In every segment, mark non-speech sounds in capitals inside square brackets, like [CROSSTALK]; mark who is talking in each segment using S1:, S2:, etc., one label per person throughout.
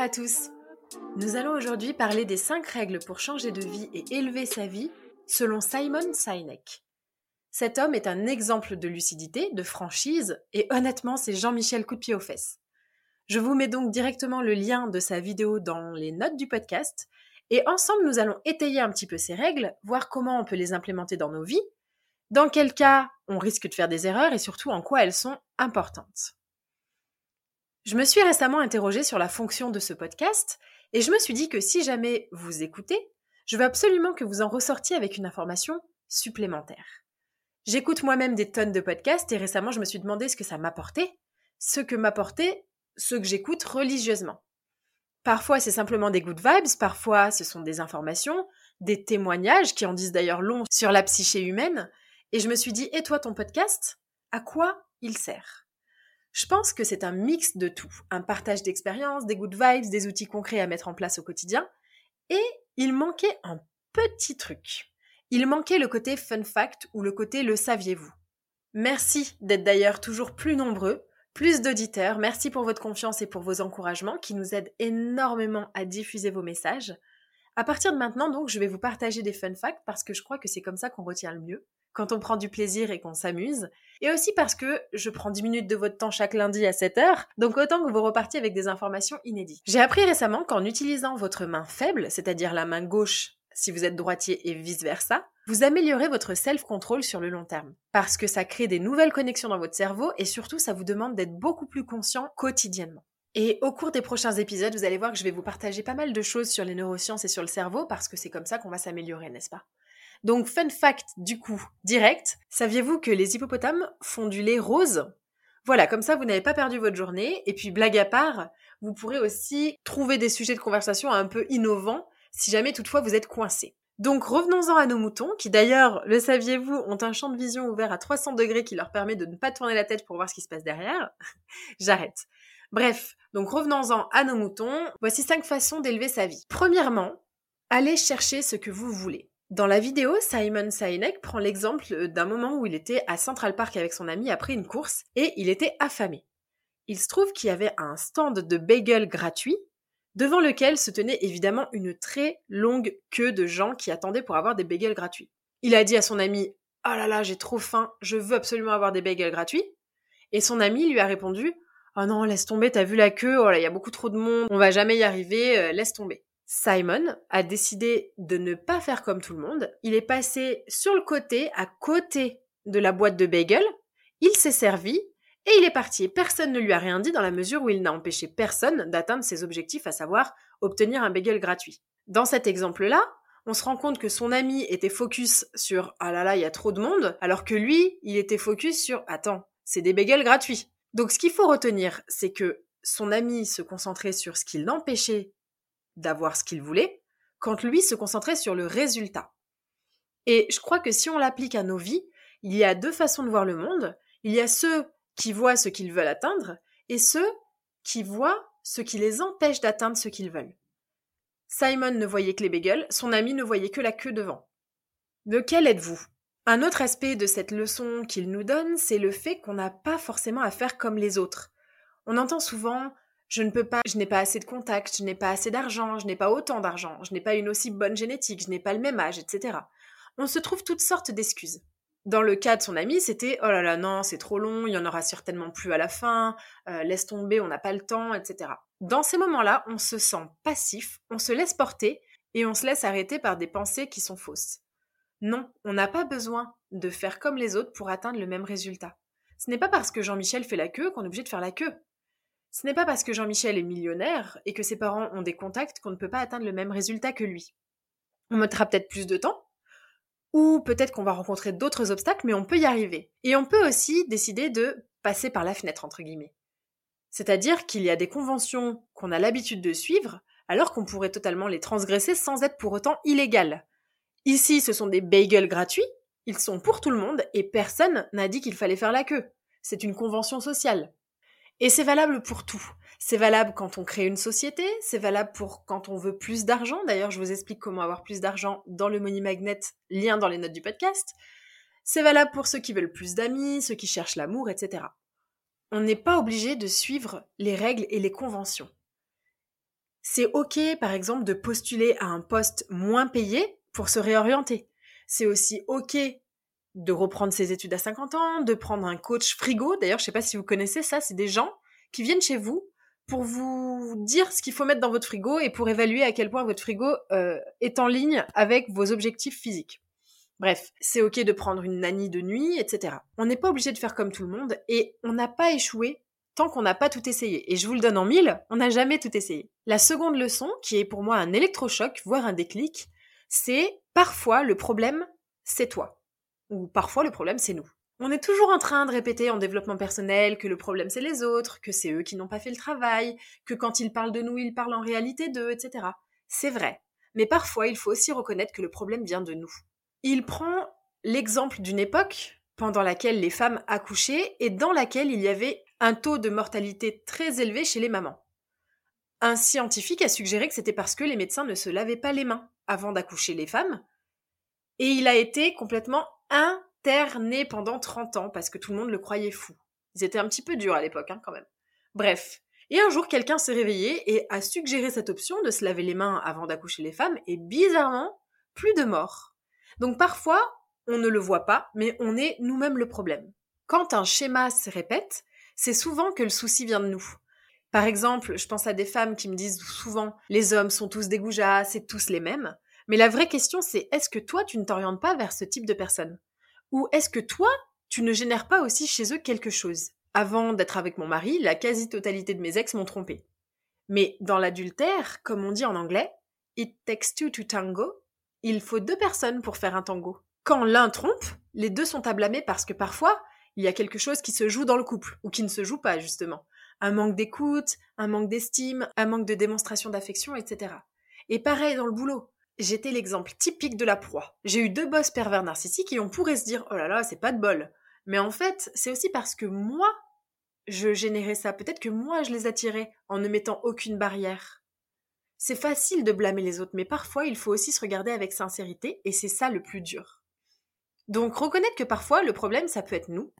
S1: À tous. Nous allons aujourd'hui parler des 5 règles pour changer de vie et élever sa vie selon Simon Sinek. Cet homme est un exemple de lucidité, de franchise et honnêtement c'est Jean-Michel coup de pied aux fesses. Je vous mets donc directement le lien de sa vidéo dans les notes du podcast et ensemble nous allons étayer un petit peu ces règles, voir comment on peut les implémenter dans nos vies, dans quel cas on risque de faire des erreurs et surtout en quoi elles sont importantes. Je me suis récemment interrogée sur la fonction de ce podcast et je me suis dit que si jamais vous écoutez, je veux absolument que vous en ressortiez avec une information supplémentaire. J'écoute moi-même des tonnes de podcasts et récemment je me suis demandé ce que ça m'apportait, ce que m'apportait ce que j'écoute religieusement. Parfois c'est simplement des good vibes, parfois ce sont des informations, des témoignages qui en disent d'ailleurs long sur la psyché humaine, et je me suis dit, et toi ton podcast, à quoi il sert? Je pense que c'est un mix de tout, un partage d'expériences, des good vibes, des outils concrets à mettre en place au quotidien, et il manquait un petit truc. Il manquait le côté fun fact ou le côté le saviez-vous. Merci d'être d'ailleurs toujours plus nombreux, plus d'auditeurs, merci pour votre confiance et pour vos encouragements qui nous aident énormément à diffuser vos messages. À partir de maintenant, donc, je vais vous partager des fun facts parce que je crois que c'est comme ça qu'on retient le mieux quand on prend du plaisir et qu'on s'amuse. Et aussi parce que je prends 10 minutes de votre temps chaque lundi à 7 heures, donc autant que vous repartiez avec des informations inédites. J'ai appris récemment qu'en utilisant votre main faible, c'est-à-dire la main gauche si vous êtes droitier et vice-versa, vous améliorez votre self-control sur le long terme. Parce que ça crée des nouvelles connexions dans votre cerveau et surtout ça vous demande d'être beaucoup plus conscient quotidiennement. Et au cours des prochains épisodes, vous allez voir que je vais vous partager pas mal de choses sur les neurosciences et sur le cerveau parce que c'est comme ça qu'on va s'améliorer, n'est-ce pas? Donc, fun fact du coup, direct, saviez-vous que les hippopotames font du lait rose? Voilà, comme ça vous n'avez pas perdu votre journée. Et puis, blague à part, vous pourrez aussi trouver des sujets de conversation un peu innovants si jamais toutefois vous êtes coincé. Donc revenons-en à nos moutons, qui d'ailleurs, le saviez-vous, ont un champ de vision ouvert à 300 degrés qui leur permet de ne pas tourner la tête pour voir ce qui se passe derrière. [LAUGHS] J'arrête. Bref, donc revenons-en à nos moutons. Voici cinq façons d'élever sa vie. Premièrement, allez chercher ce que vous voulez. Dans la vidéo, Simon Sinek prend l'exemple d'un moment où il était à Central Park avec son ami après une course et il était affamé. Il se trouve qu'il y avait un stand de bagels gratuit devant lequel se tenait évidemment une très longue queue de gens qui attendaient pour avoir des bagels gratuits. Il a dit à son ami Oh là là, j'ai trop faim, je veux absolument avoir des bagels gratuits. Et son ami lui a répondu Oh non, laisse tomber, t'as vu la queue, oh il y a beaucoup trop de monde, on va jamais y arriver, euh, laisse tomber. Simon a décidé de ne pas faire comme tout le monde. Il est passé sur le côté, à côté de la boîte de bagel. Il s'est servi et il est parti. Personne ne lui a rien dit dans la mesure où il n'a empêché personne d'atteindre ses objectifs, à savoir obtenir un bagel gratuit. Dans cet exemple-là, on se rend compte que son ami était focus sur ah là là, il y a trop de monde, alors que lui, il était focus sur attends, c'est des bagels gratuits. Donc ce qu'il faut retenir, c'est que son ami se concentrait sur ce qui l'empêchait d'avoir ce qu'il voulait, quand lui se concentrait sur le résultat. Et je crois que si on l'applique à nos vies, il y a deux façons de voir le monde. Il y a ceux qui voient ce qu'ils veulent atteindre et ceux qui voient ce qui les empêche d'atteindre ce qu'ils veulent. Simon ne voyait que les bagels, son ami ne voyait que la queue devant. De quel êtes-vous? Un autre aspect de cette leçon qu'il nous donne, c'est le fait qu'on n'a pas forcément à faire comme les autres. On entend souvent je ne peux pas, je n'ai pas assez de contacts, je n'ai pas assez d'argent, je n'ai pas autant d'argent, je n'ai pas une aussi bonne génétique, je n'ai pas le même âge, etc. On se trouve toutes sortes d'excuses. Dans le cas de son ami, c'était oh là là, non, c'est trop long, il y en aura certainement plus à la fin, euh, laisse tomber, on n'a pas le temps, etc. Dans ces moments-là, on se sent passif, on se laisse porter et on se laisse arrêter par des pensées qui sont fausses. Non, on n'a pas besoin de faire comme les autres pour atteindre le même résultat. Ce n'est pas parce que Jean-Michel fait la queue qu'on est obligé de faire la queue. Ce n'est pas parce que Jean-Michel est millionnaire et que ses parents ont des contacts qu'on ne peut pas atteindre le même résultat que lui. On mettra peut-être plus de temps, ou peut-être qu'on va rencontrer d'autres obstacles, mais on peut y arriver. Et on peut aussi décider de passer par la fenêtre, entre guillemets. C'est-à-dire qu'il y a des conventions qu'on a l'habitude de suivre, alors qu'on pourrait totalement les transgresser sans être pour autant illégal. Ici, ce sont des bagels gratuits, ils sont pour tout le monde, et personne n'a dit qu'il fallait faire la queue. C'est une convention sociale. Et c'est valable pour tout. C'est valable quand on crée une société, c'est valable pour quand on veut plus d'argent. D'ailleurs, je vous explique comment avoir plus d'argent dans le Money Magnet, lien dans les notes du podcast. C'est valable pour ceux qui veulent plus d'amis, ceux qui cherchent l'amour, etc. On n'est pas obligé de suivre les règles et les conventions. C'est ok, par exemple, de postuler à un poste moins payé pour se réorienter. C'est aussi ok de reprendre ses études à 50 ans, de prendre un coach frigo. D'ailleurs, je ne sais pas si vous connaissez ça, c'est des gens qui viennent chez vous pour vous dire ce qu'il faut mettre dans votre frigo et pour évaluer à quel point votre frigo euh, est en ligne avec vos objectifs physiques. Bref, c'est ok de prendre une nanny de nuit, etc. On n'est pas obligé de faire comme tout le monde et on n'a pas échoué tant qu'on n'a pas tout essayé. Et je vous le donne en mille, on n'a jamais tout essayé. La seconde leçon, qui est pour moi un électrochoc, voire un déclic, c'est parfois le problème, c'est toi. Ou parfois le problème, c'est nous. On est toujours en train de répéter en développement personnel que le problème c'est les autres, que c'est eux qui n'ont pas fait le travail, que quand ils parlent de nous, ils parlent en réalité d'eux, etc. C'est vrai. Mais parfois, il faut aussi reconnaître que le problème vient de nous. Il prend l'exemple d'une époque pendant laquelle les femmes accouchaient et dans laquelle il y avait un taux de mortalité très élevé chez les mamans. Un scientifique a suggéré que c'était parce que les médecins ne se lavaient pas les mains avant d'accoucher les femmes, et il a été complètement un terné pendant 30 ans parce que tout le monde le croyait fou. Ils étaient un petit peu durs à l'époque, hein, quand même. Bref. Et un jour, quelqu'un s'est réveillé et a suggéré cette option de se laver les mains avant d'accoucher les femmes, et bizarrement, plus de morts. Donc parfois, on ne le voit pas, mais on est nous-mêmes le problème. Quand un schéma se répète, c'est souvent que le souci vient de nous. Par exemple, je pense à des femmes qui me disent souvent les hommes sont tous des goujats, c'est tous les mêmes. Mais la vraie question, c'est est-ce que toi, tu ne t'orientes pas vers ce type de personne ou est-ce que toi, tu ne génères pas aussi chez eux quelque chose? Avant d'être avec mon mari, la quasi-totalité de mes ex m'ont trompé. Mais dans l'adultère, comme on dit en anglais, it takes two to tango, il faut deux personnes pour faire un tango. Quand l'un trompe, les deux sont à blâmer parce que parfois, il y a quelque chose qui se joue dans le couple, ou qui ne se joue pas, justement. Un manque d'écoute, un manque d'estime, un manque de démonstration d'affection, etc. Et pareil dans le boulot j'étais l'exemple typique de la proie. J'ai eu deux boss pervers narcissiques et on pourrait se dire oh là là, c'est pas de bol. Mais en fait, c'est aussi parce que moi, je générais ça. Peut-être que moi, je les attirais en ne mettant aucune barrière. C'est facile de blâmer les autres, mais parfois, il faut aussi se regarder avec sincérité et c'est ça le plus dur. Donc, reconnaître que parfois, le problème, ça peut être nous.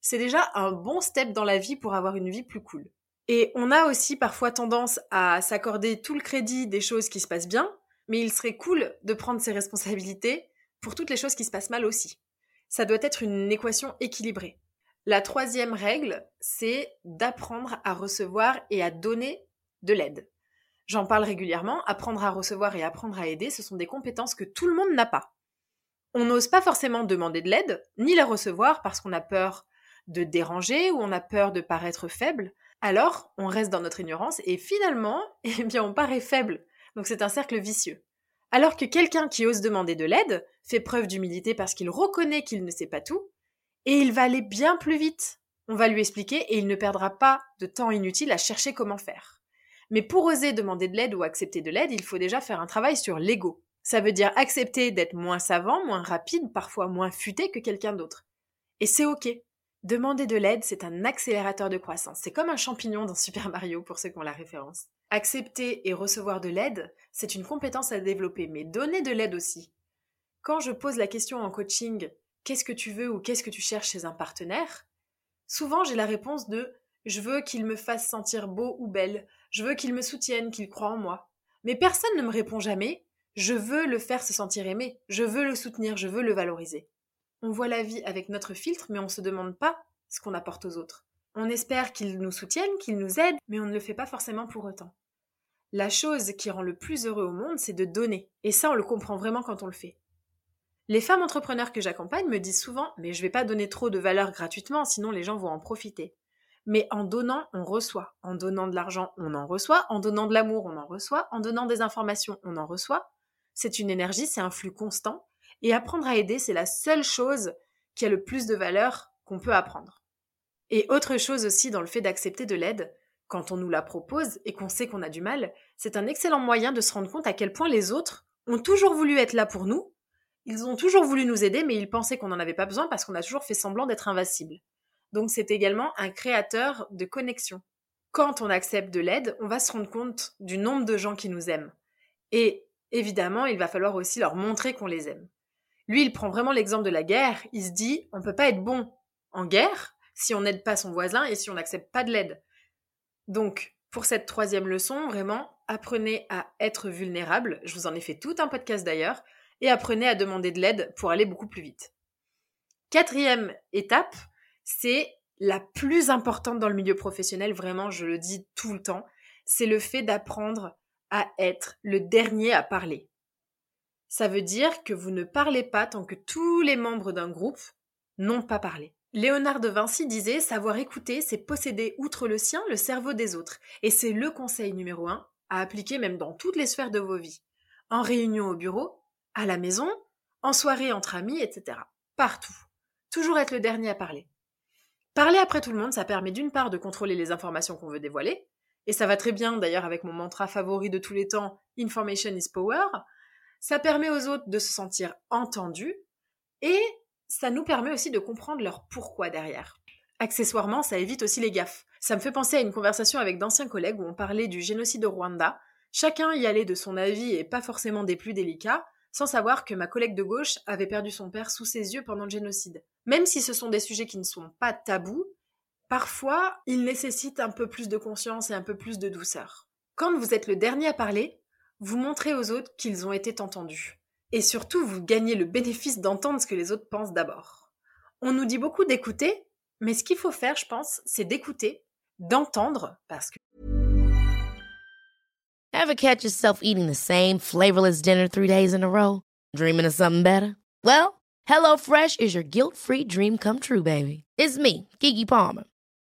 S1: C'est déjà un bon step dans la vie pour avoir une vie plus cool. Et on a aussi parfois tendance à s'accorder tout le crédit des choses qui se passent bien, mais il serait cool de prendre ses responsabilités pour toutes les choses qui se passent mal aussi. Ça doit être une équation équilibrée. La troisième règle, c'est d'apprendre à recevoir et à donner de l'aide. J'en parle régulièrement, apprendre à recevoir et apprendre à aider, ce sont des compétences que tout le monde n'a pas. On n'ose pas forcément demander de l'aide, ni la recevoir parce qu'on a peur de déranger ou on a peur de paraître faible. Alors, on reste dans notre ignorance et finalement, [LAUGHS] eh bien, on paraît faible. Donc c'est un cercle vicieux. Alors que quelqu'un qui ose demander de l'aide fait preuve d'humilité parce qu'il reconnaît qu'il ne sait pas tout, et il va aller bien plus vite. On va lui expliquer et il ne perdra pas de temps inutile à chercher comment faire. Mais pour oser demander de l'aide ou accepter de l'aide, il faut déjà faire un travail sur l'ego. Ça veut dire accepter d'être moins savant, moins rapide, parfois moins futé que quelqu'un d'autre. Et c'est ok. Demander de l'aide, c'est un accélérateur de croissance. C'est comme un champignon dans Super Mario pour ceux qui ont la référence. Accepter et recevoir de l'aide, c'est une compétence à développer, mais donner de l'aide aussi. Quand je pose la question en coaching, qu'est-ce que tu veux ou qu'est-ce que tu cherches chez un partenaire? Souvent, j'ai la réponse de je veux qu'il me fasse sentir beau ou belle, je veux qu'il me soutienne, qu'il croit en moi. Mais personne ne me répond jamais je veux le faire se sentir aimé, je veux le soutenir, je veux le valoriser. On voit la vie avec notre filtre, mais on ne se demande pas ce qu'on apporte aux autres. On espère qu'ils nous soutiennent, qu'ils nous aident, mais on ne le fait pas forcément pour autant. La chose qui rend le plus heureux au monde, c'est de donner. Et ça, on le comprend vraiment quand on le fait. Les femmes entrepreneurs que j'accompagne me disent souvent Mais je vais pas donner trop de valeur gratuitement, sinon les gens vont en profiter. Mais en donnant, on reçoit. En donnant de l'argent, on en reçoit. En donnant de l'amour, on en reçoit. En donnant des informations, on en reçoit. C'est une énergie, c'est un flux constant. Et apprendre à aider, c'est la seule chose qui a le plus de valeur qu'on peut apprendre. Et autre chose aussi dans le fait d'accepter de l'aide, quand on nous la propose et qu'on sait qu'on a du mal, c'est un excellent moyen de se rendre compte à quel point les autres ont toujours voulu être là pour nous, ils ont toujours voulu nous aider, mais ils pensaient qu'on n'en avait pas besoin parce qu'on a toujours fait semblant d'être invincible. Donc c'est également un créateur de connexion. Quand on accepte de l'aide, on va se rendre compte du nombre de gens qui nous aiment. Et évidemment, il va falloir aussi leur montrer qu'on les aime. Lui, il prend vraiment l'exemple de la guerre. Il se dit, on ne peut pas être bon en guerre si on n'aide pas son voisin et si on n'accepte pas de l'aide. Donc, pour cette troisième leçon, vraiment, apprenez à être vulnérable. Je vous en ai fait tout un podcast d'ailleurs. Et apprenez à demander de l'aide pour aller beaucoup plus vite. Quatrième étape, c'est la plus importante dans le milieu professionnel, vraiment, je le dis tout le temps, c'est le fait d'apprendre à être le dernier à parler. Ça veut dire que vous ne parlez pas tant que tous les membres d'un groupe n'ont pas parlé. Léonard de Vinci disait savoir écouter, c'est posséder outre le sien le cerveau des autres. Et c'est le conseil numéro un à appliquer même dans toutes les sphères de vos vies. En réunion au bureau, à la maison, en soirée entre amis, etc. Partout. Toujours être le dernier à parler. Parler après tout le monde, ça permet d'une part de contrôler les informations qu'on veut dévoiler, et ça va très bien d'ailleurs avec mon mantra favori de tous les temps, Information is Power, ça permet aux autres de se sentir entendus et ça nous permet aussi de comprendre leur pourquoi derrière. Accessoirement, ça évite aussi les gaffes. Ça me fait penser à une conversation avec d'anciens collègues où on parlait du génocide au Rwanda. Chacun y allait de son avis et pas forcément des plus délicats, sans savoir que ma collègue de gauche avait perdu son père sous ses yeux pendant le génocide. Même si ce sont des sujets qui ne sont pas tabous, parfois ils nécessitent un peu plus de conscience et un peu plus de douceur. Quand vous êtes le dernier à parler, vous montrez aux autres qu'ils ont été entendus. Et surtout, vous gagnez le bénéfice d'entendre ce que les autres pensent d'abord. On nous dit beaucoup d'écouter, mais ce qu'il faut faire, je pense, c'est d'écouter, d'entendre, parce que...
S2: Ever catch yourself eating the same flavorless dinner three days in a row? Dreaming of something better? Well, HelloFresh is your guilt-free dream come true, baby. It's me, Kiki Palmer.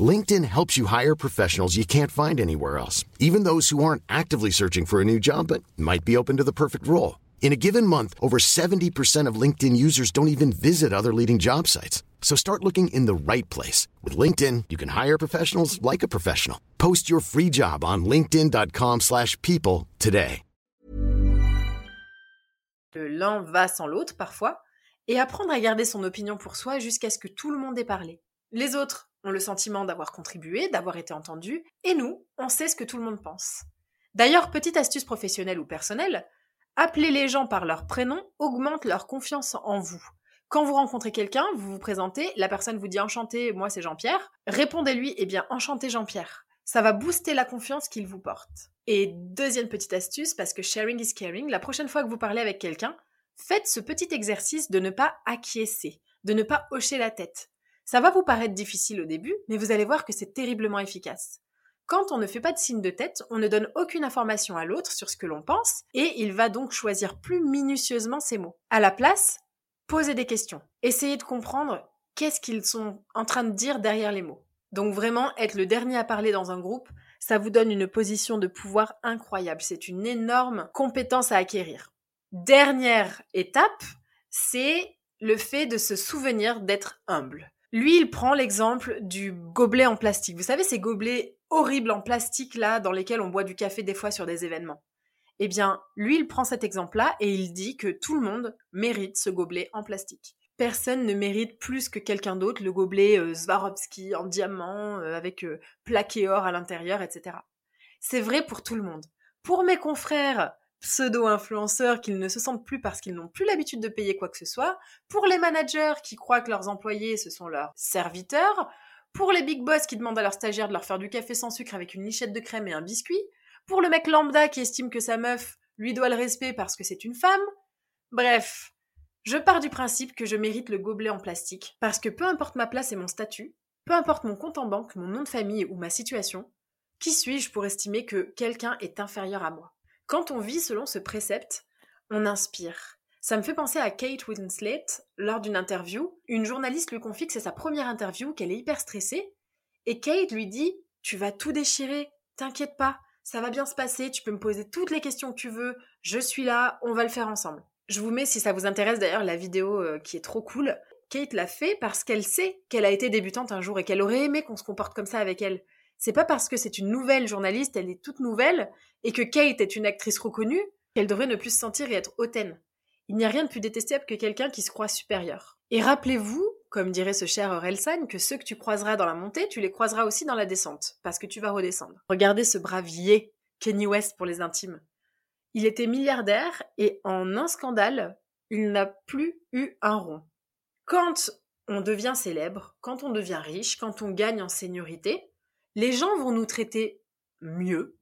S3: LinkedIn helps you hire professionals you can't find anywhere else, even those who aren't actively searching for a new job but might be open to the perfect role. In a given month, over 70% of LinkedIn users don't even visit other leading job sites. So start looking in the right place. With LinkedIn, you can hire professionals like a professional. Post your free job on linkedin.com slash people today.
S1: L'un va sans l'autre parfois, et apprendre à garder son opinion pour soi jusqu'à ce que tout le monde ait parlé. Les autres ont le sentiment d'avoir contribué, d'avoir été entendus, et nous, on sait ce que tout le monde pense. D'ailleurs, petite astuce professionnelle ou personnelle, appeler les gens par leur prénom augmente leur confiance en vous. Quand vous rencontrez quelqu'un, vous vous présentez, la personne vous dit enchanté, moi c'est Jean-Pierre, répondez-lui, eh bien enchanté Jean-Pierre. Ça va booster la confiance qu'il vous porte. Et deuxième petite astuce, parce que sharing is caring, la prochaine fois que vous parlez avec quelqu'un, faites ce petit exercice de ne pas acquiescer, de ne pas hocher la tête. Ça va vous paraître difficile au début, mais vous allez voir que c'est terriblement efficace. Quand on ne fait pas de signe de tête, on ne donne aucune information à l'autre sur ce que l'on pense, et il va donc choisir plus minutieusement ses mots. À la place, posez des questions. Essayez de comprendre qu'est-ce qu'ils sont en train de dire derrière les mots. Donc vraiment, être le dernier à parler dans un groupe, ça vous donne une position de pouvoir incroyable. C'est une énorme compétence à acquérir. Dernière étape, c'est le fait de se souvenir d'être humble. Lui, il prend l'exemple du gobelet en plastique. Vous savez, ces gobelets horribles en plastique là, dans lesquels on boit du café des fois sur des événements. Eh bien, lui, il prend cet exemple-là et il dit que tout le monde mérite ce gobelet en plastique. Personne ne mérite plus que quelqu'un d'autre le gobelet euh, Swarovski en diamant, euh, avec euh, plaqué or à l'intérieur, etc. C'est vrai pour tout le monde. Pour mes confrères pseudo-influenceurs qu'ils ne se sentent plus parce qu'ils n'ont plus l'habitude de payer quoi que ce soit, pour les managers qui croient que leurs employés ce sont leurs serviteurs, pour les big boss qui demandent à leurs stagiaires de leur faire du café sans sucre avec une lichette de crème et un biscuit, pour le mec lambda qui estime que sa meuf lui doit le respect parce que c'est une femme. Bref, je pars du principe que je mérite le gobelet en plastique parce que peu importe ma place et mon statut, peu importe mon compte en banque, mon nom de famille ou ma situation, qui suis-je pour estimer que quelqu'un est inférieur à moi? Quand on vit selon ce précepte, on inspire. Ça me fait penser à Kate Winslet lors d'une interview. Une journaliste lui confie que c'est sa première interview, qu'elle est hyper stressée. Et Kate lui dit Tu vas tout déchirer, t'inquiète pas, ça va bien se passer, tu peux me poser toutes les questions que tu veux, je suis là, on va le faire ensemble. Je vous mets, si ça vous intéresse d'ailleurs, la vidéo euh, qui est trop cool. Kate l'a fait parce qu'elle sait qu'elle a été débutante un jour et qu'elle aurait aimé qu'on se comporte comme ça avec elle. C'est pas parce que c'est une nouvelle journaliste, elle est toute nouvelle, et que Kate est une actrice reconnue, qu'elle devrait ne plus se sentir et être hautaine. Il n'y a rien de plus détestable que quelqu'un qui se croit supérieur. Et rappelez-vous, comme dirait ce cher Orelsan, que ceux que tu croiseras dans la montée, tu les croiseras aussi dans la descente, parce que tu vas redescendre. Regardez ce bravier, Kenny West pour les intimes. Il était milliardaire et en un scandale, il n'a plus eu un rond. Quand on devient célèbre, quand on devient riche, quand on gagne en seniorité, les gens vont nous traiter mieux,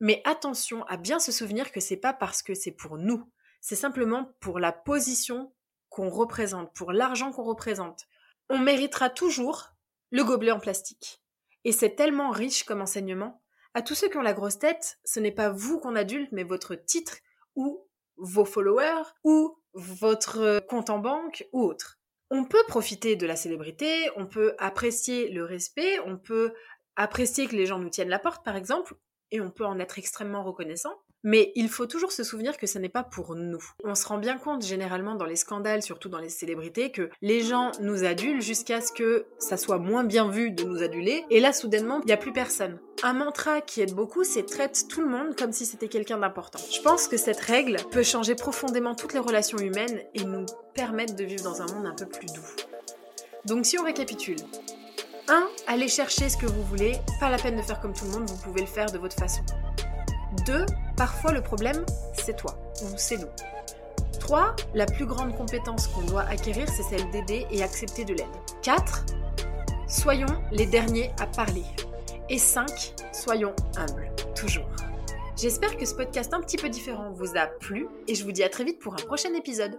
S1: mais attention à bien se souvenir que c'est pas parce que c'est pour nous, c'est simplement pour la position qu'on représente, pour l'argent qu'on représente. On méritera toujours le gobelet en plastique. Et c'est tellement riche comme enseignement. À tous ceux qui ont la grosse tête, ce n'est pas vous qu'on adulte, mais votre titre ou vos followers ou votre compte en banque ou autre. On peut profiter de la célébrité, on peut apprécier le respect, on peut apprécier que les gens nous tiennent la porte, par exemple, et on peut en être extrêmement reconnaissant. Mais il faut toujours se souvenir que ce n'est pas pour nous. On se rend bien compte généralement dans les scandales, surtout dans les célébrités, que les gens nous adulent jusqu'à ce que ça soit moins bien vu de nous aduler. Et là, soudainement, il n'y a plus personne. Un mantra qui aide beaucoup, c'est traite tout le monde comme si c'était quelqu'un d'important. Je pense que cette règle peut changer profondément toutes les relations humaines et nous permettre de vivre dans un monde un peu plus doux. Donc si on récapitule, 1. Allez chercher ce que vous voulez, pas la peine de faire comme tout le monde, vous pouvez le faire de votre façon. 2. Parfois le problème, c'est toi, ou c'est nous. 3. La plus grande compétence qu'on doit acquérir, c'est celle d'aider et accepter de l'aide. 4. Soyons les derniers à parler. Et 5. Soyons humbles, toujours. J'espère que ce podcast un petit peu différent vous a plu et je vous dis à très vite pour un prochain épisode.